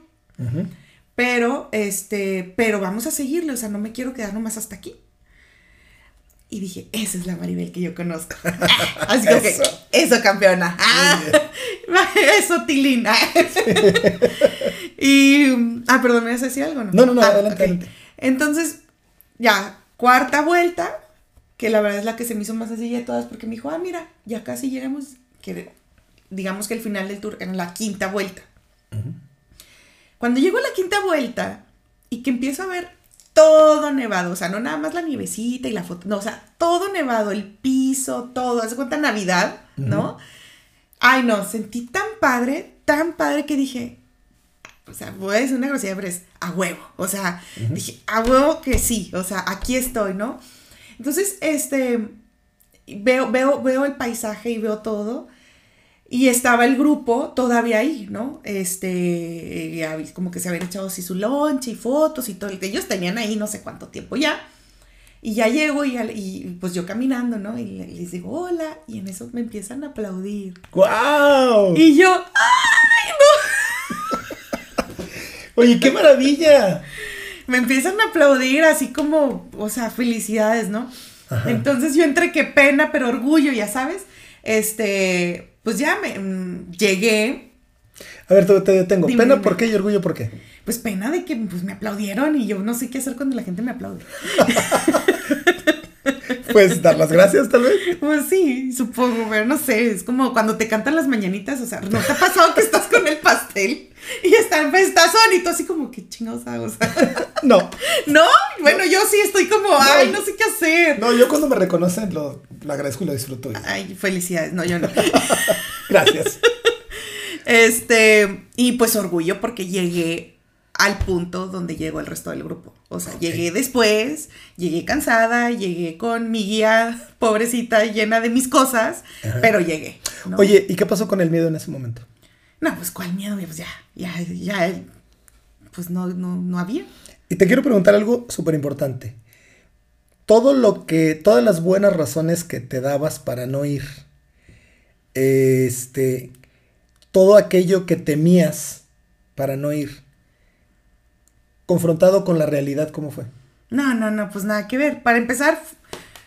Pero, este, pero vamos a seguirle. O sea, no me quiero quedar nomás hasta aquí. Y dije, esa es la Maribel que yo conozco. Así que, eso. eso, campeona. eso, Tilina. y, ah, perdón, ¿me vas a decir algo? No, no, no, ah, adelante. Entonces, ya, cuarta vuelta, que la verdad es la que se me hizo más sencilla de todas, porque me dijo, ah, mira, ya casi llegamos, que digamos que el final del tour era la quinta vuelta. Cuando llego a la quinta vuelta y que empiezo a ver todo nevado, o sea, no nada más la nievecita y la foto, no, o sea, todo nevado, el piso, todo, hace cuenta Navidad, ¿no? Ay, no, sentí tan padre, tan padre que dije, o sea, voy a decir una grosería, pero es a huevo. O sea, dije, a huevo que sí. O sea, aquí estoy, ¿no? Entonces, este, veo, veo, veo el paisaje y veo todo. Y estaba el grupo todavía ahí, ¿no? Este, como que se habían echado así su lunch y fotos y todo. Ellos tenían ahí no sé cuánto tiempo ya. Y ya llego y, y, pues yo caminando, ¿no? Y les digo, hola. Y en eso me empiezan a aplaudir. ¡Guau! Y yo, ¡ay, no! Oye, qué maravilla. Me empiezan a aplaudir así como, o sea, felicidades, ¿no? Entonces yo entre qué pena, pero orgullo, ya sabes. Este, pues ya me mm, llegué. A ver, te, detengo. ¿Pena por qué y orgullo por qué? Pues pena de que pues, me aplaudieron y yo no sé qué hacer cuando la gente me aplaude. pues dar las gracias, tal vez. Pues sí, supongo, pero no sé, es como cuando te cantan las mañanitas, o sea, ¿no te ha pasado que estás con el pastel y está festazón y tú así como, ¿qué chingados hago? O sea, no. ¿No? Bueno, yo sí estoy como, ay, no sé qué hacer. No, yo cuando me reconocen lo, agradezco y lo disfruto. Ay, felicidades, no, yo no. gracias. Este, y pues orgullo porque llegué al punto donde llegó el resto del grupo. O sea, llegué después, llegué cansada, llegué con mi guía pobrecita llena de mis cosas, pero llegué. Oye, ¿y qué pasó con el miedo en ese momento? No, pues cuál miedo, pues ya, ya, ya, pues no, no, no había. Y te quiero preguntar algo súper importante. Todo lo que, todas las buenas razones que te dabas para no ir, este, todo aquello que temías para no ir, confrontado con la realidad, ¿cómo fue? No, no, no, pues nada que ver. Para empezar,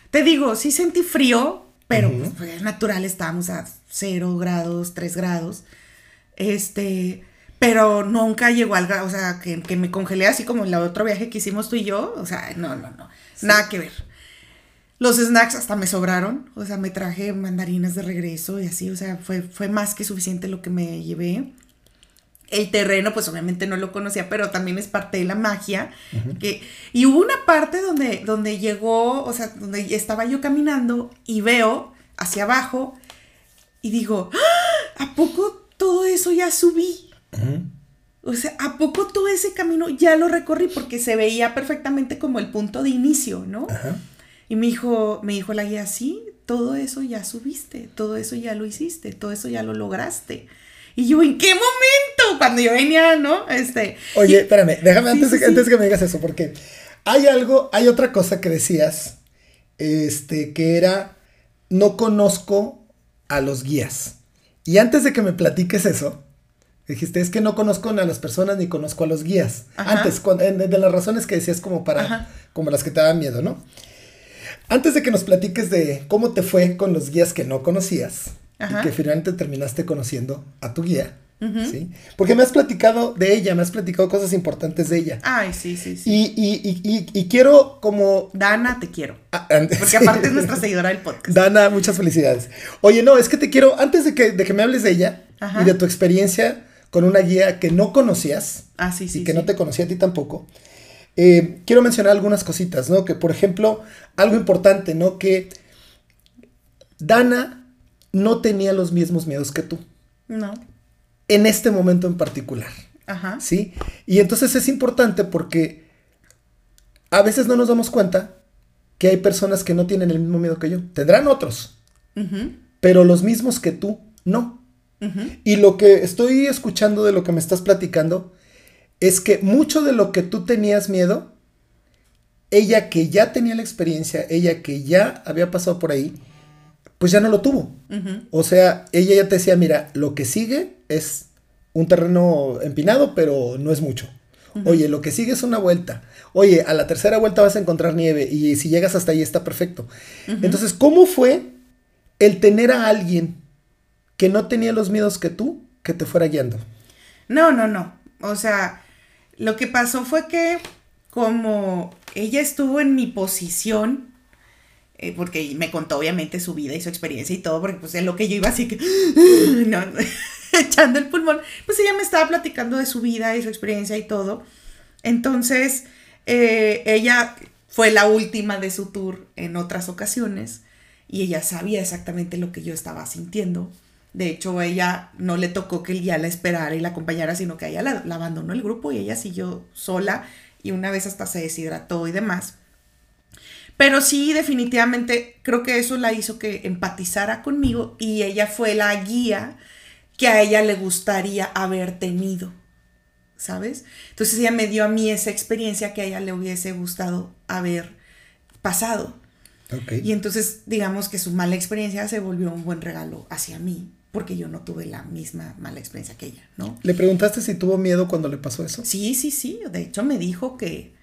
te digo, sí sentí frío, pero pues, pues, es natural, estábamos a 0 grados, 3 grados. Este, pero nunca llegó al grado, o sea, que, que, me congelé así como en el otro viaje que hicimos tú y yo. O sea, no, no, no. Nada que ver. Los snacks hasta me sobraron, o sea, me traje mandarinas de regreso y así, o sea, fue, fue más que suficiente lo que me llevé el terreno, pues obviamente no lo conocía, pero también es parte de la magia. que, y hubo una parte donde, donde llegó, o sea, donde estaba yo caminando y veo hacia abajo y digo, ¡Ah! ¿a poco todo eso ya subí? O sea, ¿a poco todo ese camino ya lo recorrí? Porque se veía perfectamente como el punto de inicio, ¿no? Y me dijo, me dijo la guía, sí, todo eso ya subiste, todo eso ya lo hiciste, todo eso ya lo lograste. Y yo, ¿en qué momento? Cuando yo venía, ¿no? Este. Oye, espérame, déjame antes, antes que me digas eso, porque hay algo, hay otra cosa que decías, este, que era, no conozco a los guías. Y antes de que me platiques eso, Dijiste, es que no conozco a las personas ni conozco a los guías. Antes, de las razones que decías como para, como las que te daban miedo, ¿no? Antes de que nos platiques de cómo te fue con los guías que no conocías y que finalmente terminaste conociendo a tu guía, ¿sí? Porque me has platicado de ella, me has platicado cosas importantes de ella. Ay, sí, sí, sí. Y, y, y, y quiero como... Dana, te quiero. Ah, Porque aparte es nuestra seguidora del podcast. Dana, muchas felicidades. Oye, no, es que te quiero, antes de que, de que me hables de ella y de tu experiencia con una guía que no conocías ah, sí, sí, y que no te conocía a ti tampoco, eh, quiero mencionar algunas cositas, ¿no? Que por ejemplo, algo importante, ¿no? Que Dana no tenía los mismos miedos que tú. No en este momento en particular. Ajá. ¿Sí? Y entonces es importante porque a veces no nos damos cuenta que hay personas que no tienen el mismo miedo que yo. Tendrán otros, pero los mismos que tú, no. Y lo que estoy escuchando de lo que me estás platicando es que mucho de lo que tú tenías miedo, ella que ya tenía la experiencia, ella que ya había pasado por ahí, pues ya no lo tuvo. O sea, ella ya te decía, mira, lo que sigue es un terreno empinado, pero no es mucho. Oye, lo que sigue es una vuelta. Oye, a la tercera vuelta vas a encontrar nieve y si llegas hasta ahí está perfecto. Entonces, ¿cómo fue el tener a alguien que no tenía los miedos que tú, que te fuera guiando? No, no, no. O sea, lo que pasó fue que como ella estuvo en mi posición, eh, porque me contó obviamente su vida y su experiencia y todo, porque pues es lo que yo iba así que, echando el pulmón, pues ella me estaba platicando de su vida y su experiencia y todo. Entonces, eh, ella fue la última de su tour en otras ocasiones y ella sabía exactamente lo que yo estaba sintiendo. De hecho, ella no le tocó que el guía la esperara y la acompañara, sino que ella la, la abandonó el grupo y ella siguió sola y una vez hasta se deshidrató y demás. Pero sí, definitivamente creo que eso la hizo que empatizara conmigo y ella fue la guía que a ella le gustaría haber tenido, ¿sabes? Entonces ella me dio a mí esa experiencia que a ella le hubiese gustado haber pasado. Y entonces digamos que su mala experiencia se volvió un buen regalo hacia mí, porque yo no tuve la misma mala experiencia que ella, ¿no? ¿Le preguntaste si tuvo miedo cuando le pasó eso? Sí, sí, sí. De hecho me dijo que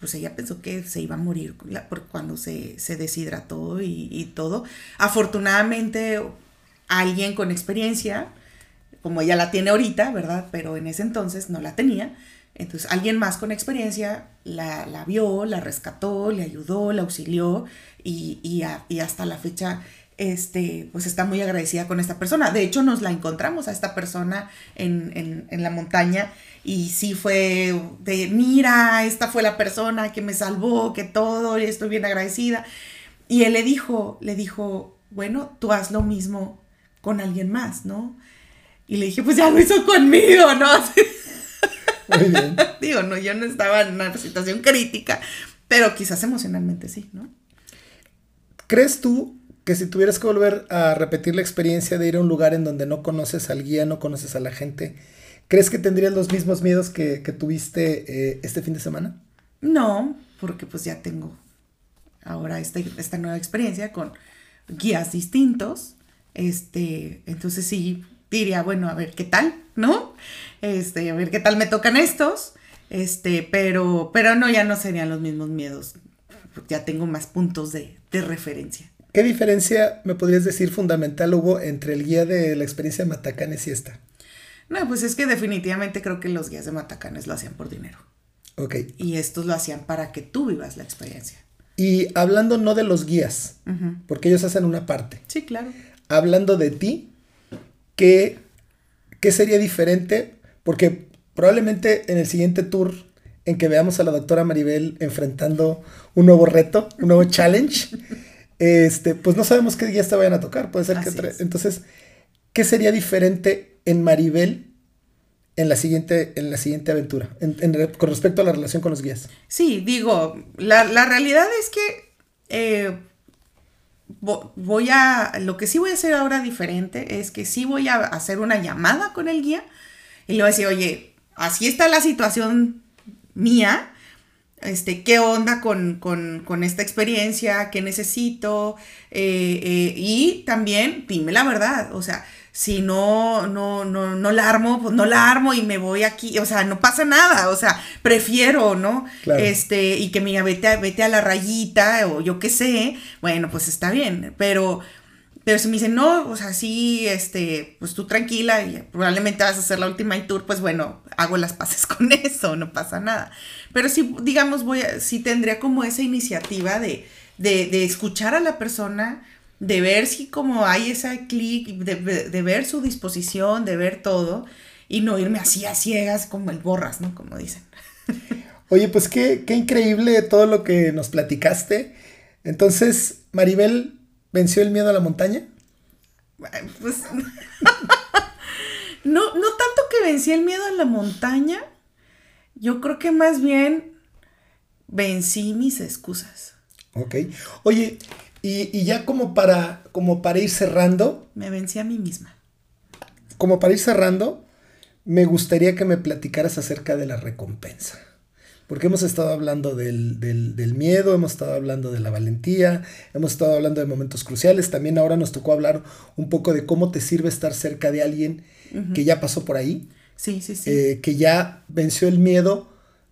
pues ella pensó que se iba a morir por cuando se, deshidrató y, todo. Afortunadamente, alguien con experiencia, como ella la tiene ahorita, ¿verdad? Pero en ese entonces no la tenía. Entonces, alguien más con experiencia la, la vio, la rescató, le ayudó, la auxilió y, y hasta la fecha este, pues está muy agradecida con esta persona. De hecho, nos la encontramos a esta persona en, la montaña y sí fue de, mira, esta fue la persona que me salvó, que todo, y estoy bien agradecida. Y él le dijo, le dijo, bueno, tú haz lo mismo con alguien más, ¿no? Y le dije, pues ya lo hizo conmigo, ¿no? Digo, no, yo no estaba en una situación crítica, pero quizás emocionalmente sí, ¿no? ¿Crees tú que si tuvieras que volver a repetir la experiencia de ir a un lugar en donde no conoces al guía, no conoces a la gente, ¿crees que tendrías los mismos miedos que, tuviste eh, este fin de semana? No, porque pues ya tengo ahora este, esta nueva experiencia con guías distintos. Este, entonces sí diría, bueno, a ver qué tal, ¿no? Este, a ver qué tal me tocan estos. Este, pero, pero no, ya no serían los mismos miedos. Ya tengo más puntos de, de referencia. ¿Qué diferencia me podrías decir fundamental hubo entre el guía de la experiencia de Matacanes y esta? No, pues es que definitivamente creo que los guías de Matacanes lo hacían por dinero. Ok. Y estos lo hacían para que tú vivas la experiencia. Y hablando no de los guías, porque ellos hacen una parte. Sí, claro. Hablando de ti, ¿qué, ¿qué sería diferente? Porque probablemente en el siguiente tour en que veamos a la doctora Maribel enfrentando un nuevo reto, un nuevo challenge, este, pues no sabemos qué día te vayan a tocar. Puede ser que Entonces, ¿qué sería diferente en Maribel en la siguiente, en la siguiente aventura? con respecto a la relación con los guías. Sí, digo, la, realidad es que eh, voy a. Lo que sí voy a hacer ahora diferente es que sí voy a hacer una llamada con el guía y le voy a decir, oye, así está la situación mía este, qué onda con, esta experiencia, qué necesito, eh, eh, y también dime la verdad, o sea, si no, no, no, no la armo, pues no la armo y me voy aquí, o sea, no pasa nada, o sea, prefiero, ¿no? Este, y que me diga, vete a, vete a la rayita, o yo qué sé, bueno, pues está bien, pero pero si me dicen, no, o sea, sí, este, pues tú tranquila y probablemente vas a hacer la última tour, pues bueno, hago las paces con eso, no pasa nada. Pero sí, digamos, voy a, sí tendría como esa iniciativa de, de, escuchar a la persona, de ver si como hay ese clic, de, de, ver su disposición, de ver todo, y no irme así a ciegas como el borras, ¿no? Como dicen. Oye, pues qué, qué increíble todo lo que nos platicaste. Entonces, Maribel, ¿Venció el miedo a la montaña? Pues. no, no tanto que vencí el miedo a la montaña. Yo creo que más bien vencí mis excusas. Ok. Oye, y, ya como para, como para ir cerrando. Me vencí a mí misma. Como para ir cerrando, me gustaría que me platicaras acerca de la recompensa porque hemos estado hablando del, miedo, hemos estado hablando de la valentía, hemos estado hablando de momentos cruciales, también ahora nos tocó hablar un poco de cómo te sirve estar cerca de alguien que ya pasó por ahí, sí, sí, sí. Eh, que ya venció el miedo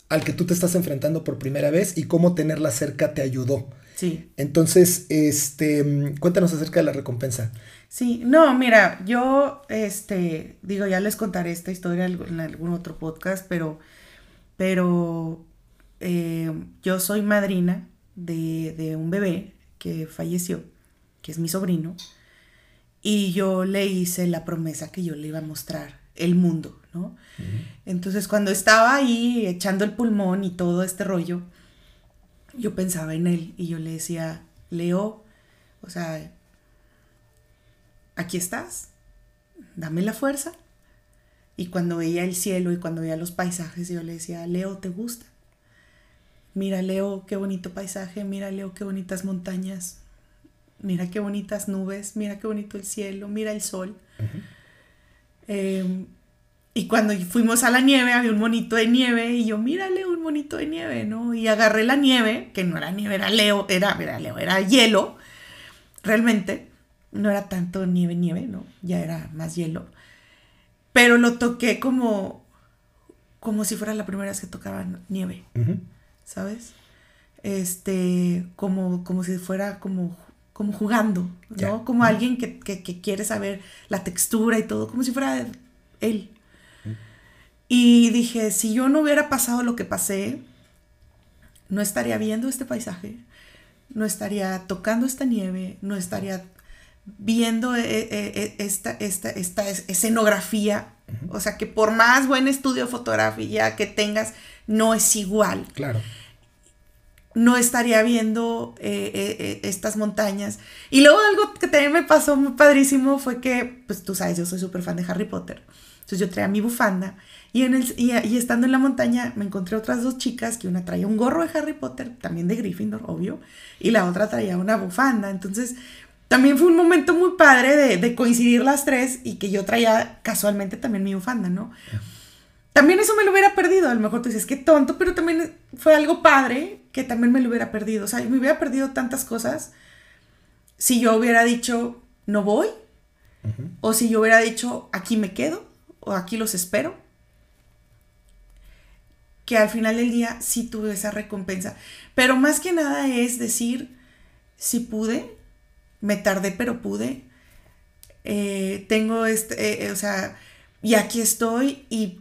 al que tú te estás enfrentando por primera vez y cómo tenerla cerca te ayudó. Sí. Entonces, este, cuéntanos acerca de la recompensa. Sí, no, mira, yo, este, digo, ya les contaré esta historia en algún otro podcast, pero pero eh, yo soy madrina de, un bebé que falleció, que es mi sobrino, y yo le hice la promesa que yo le iba a mostrar el mundo, ¿no? Entonces cuando estaba ahí echando el pulmón y todo este rollo, yo pensaba en él y yo le decía, Leo, o sea, aquí estás, dame la fuerza y cuando veía el cielo y cuando veía los paisajes, yo le decía, Leo, ¿te gusta? Mira, Leo, qué bonito paisaje, mira, Leo, qué bonitas montañas, mira qué bonitas nubes, mira qué bonito el cielo, mira el sol. Em, y cuando fuimos a la nieve, había un monito de nieve y yo, mírale, un monito de nieve, ¿no? Y agarré la nieve, que no era nieve, era Leo, era, era Leo, era hielo, realmente. No era tanto nieve, nieve, ¿no? Ya era más hielo pero lo toqué como, como si fuera la primera vez que tocaba nieve, ¿sabes? Este, como, como si fuera como, como jugando, ¿no? Como alguien que, quiere saber la textura y todo, como si fuera él. Y dije, si yo no hubiera pasado lo que pasé, no estaría viendo este paisaje, no estaría tocando esta nieve, no estaría viendo eh, eh, eh, esta, esta, esta escenografía. O sea, que por más buen estudio de fotografía que tengas, no es igual. Claro. No estaría viendo estas montañas. Y luego algo que también me pasó muy padrísimo fue que, pues tú sabes, yo soy súper fan de Harry Potter. Entonces yo traía mi bufanda y, en el, y, estando en la montaña me encontré otras dos chicas que una traía un gorro de Harry Potter, también de Gryffindor, obvio, y la otra traía una bufanda. Entonces también fue un momento muy padre de, coincidir las tres y que yo traía casualmente también mi bufanda, ¿no? También eso me lo hubiera perdido, a lo mejor tú dices, qué tonto, pero también fue algo padre que también me lo hubiera perdido. O sea, me hubiera perdido tantas cosas si yo hubiera dicho, no voy, o si yo hubiera dicho, aquí me quedo, o aquí los espero. Que al final del día sí tuve esa recompensa. Pero más que nada es decir, si pude, me tardé pero pude. Eh, tengo este, eh, eh, o sea, y aquí estoy y,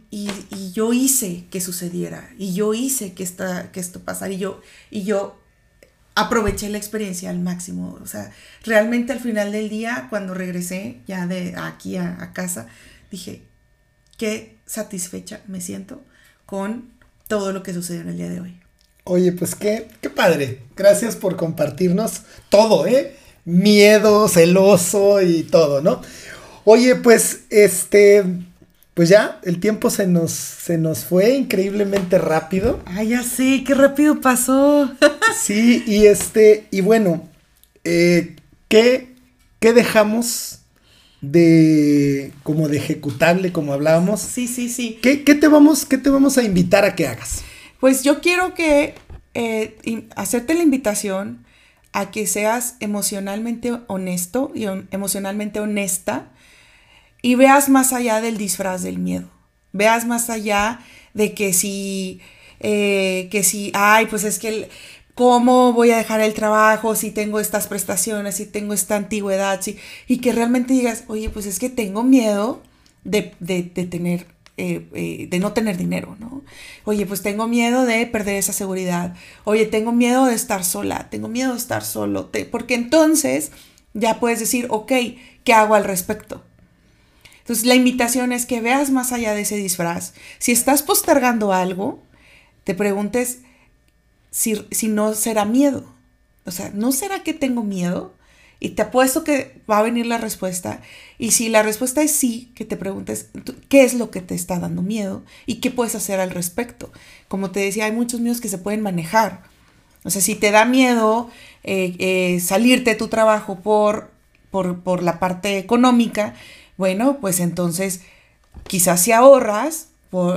yo hice que sucediera y yo hice que, esta, que esto pasara y yo, y yo aproveché la experiencia al máximo. O sea, realmente al final del día, cuando regresé ya de aquí a, casa, dije, qué satisfecha me siento con todo lo que sucedió en el día de hoy. Oye, pues qué, qué padre. Gracias por compartirnos todo, ¿eh? miedo, celoso y todo, ¿no? Oye, pues este, pues ya, el tiempo se nos, se nos fue increíblemente rápido. Ay, ya sé, qué rápido pasó. sí, y este, y bueno, eh, ¿qué, ¿qué dejamos de, como de ejecutable, como hablábamos? Sí, sí, sí. ¿Qué, qué, te vamos, ¿Qué te vamos a invitar a que hagas? Pues yo quiero que eh, hacerte la invitación a que seas emocionalmente honesto y emocionalmente honesta y veas más allá del disfraz del miedo. Veas más allá de que si, eh, que si, ay, pues es que, ¿cómo voy a dejar el trabajo si tengo estas prestaciones, si tengo esta antigüedad? Si, y que realmente digas, oye, pues es que tengo miedo de, de, de tener eh, eh, de no tener dinero, ¿no? Oye, pues tengo miedo de perder esa seguridad. Oye, tengo miedo de estar sola, tengo miedo de estar solo, porque entonces ya puedes decir, ok, ¿qué hago al respecto? Entonces la invitación es que veas más allá de ese disfraz. Si estás postergando algo, te preguntes si, si no será miedo. O sea, ¿no será que tengo miedo? Y te apuesto que va a venir la respuesta. Y si la respuesta es sí, que te preguntes qué es lo que te está dando miedo y qué puedes hacer al respecto. Como te decía, hay muchos miedos que se pueden manejar. O sea, si te da miedo eh, eh, salirte de tu trabajo por, por, por la parte económica, bueno, pues entonces quizás si ahorras,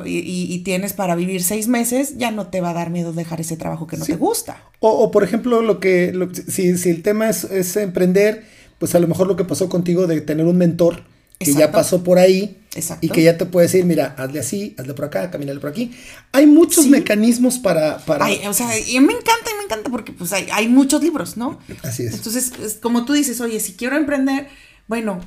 y, tienes para vivir seis meses, ya no te va a dar miedo dejar ese trabajo que no te gusta. O, por ejemplo, lo que, si, si, el tema es, emprender, pues a lo mejor lo que pasó contigo de tener un mentor que ya pasó por ahí y que ya te puede decir, mira, hazle así, hazle por acá, camínale por aquí. Hay muchos mecanismos para... para... o sea, y me encanta, y me encanta porque pues hay, hay muchos libros, ¿no? Así es. Entonces, como tú dices, oye, si quiero emprender, bueno,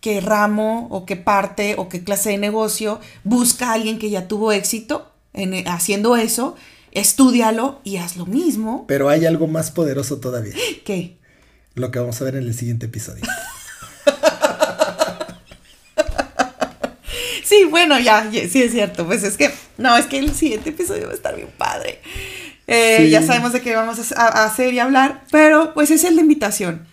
qué ramo o qué parte o qué clase de negocio, busca a alguien que ya tuvo éxito en, eh, haciendo eso, estudialo y haz lo mismo. Pero hay algo más poderoso todavía. ¿Qué? Lo que vamos a ver en el siguiente episodio. sí, bueno, ya, sí es cierto. Pues es que, no, es que el siguiente episodio va a estar bien padre. Eh, ya sabemos de qué vamos a hacer y hablar, pero pues es el de invitación.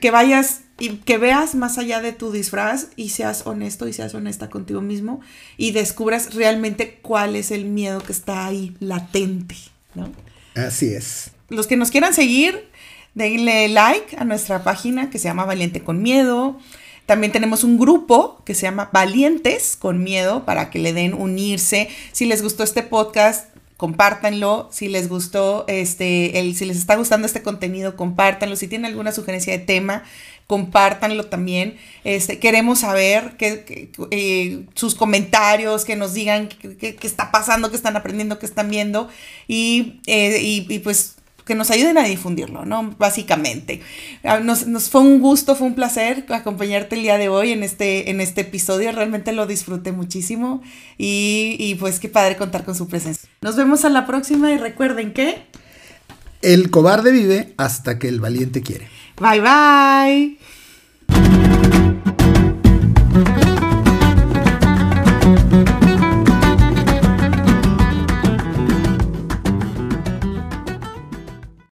Que vayas y que veas más allá de tu disfraz y seas honesto y seas honesta contigo mismo y descubras realmente cuál es el miedo que está ahí latente, ¿no? Así es. Los que nos quieran seguir, denle like a nuestra página que se llama Valiente con Miedo. También tenemos un grupo que se llama Valientes con Miedo para que le den unirse. Si les gustó este podcast, compártanlo. Si les gustó, este, el, si les está gustando este contenido, compártanlo. Si tienen alguna sugerencia de tema, compártanlo también. Este, queremos saber que, eh, sus comentarios, que nos digan qué está pasando, qué están aprendiendo, qué están viendo. Y, eh, y, pues que nos ayuden a difundirlo, ¿no? Básicamente. Ah, nos, nos, fue un gusto, fue un placer acompañarte el día de hoy en este, en este episodio. Realmente lo disfruté muchísimo y, y pues qué padre contar con su presencia. Nos vemos a la próxima y recuerden que... El cobarde vive hasta que el valiente quiere. Bye bye. Thank you.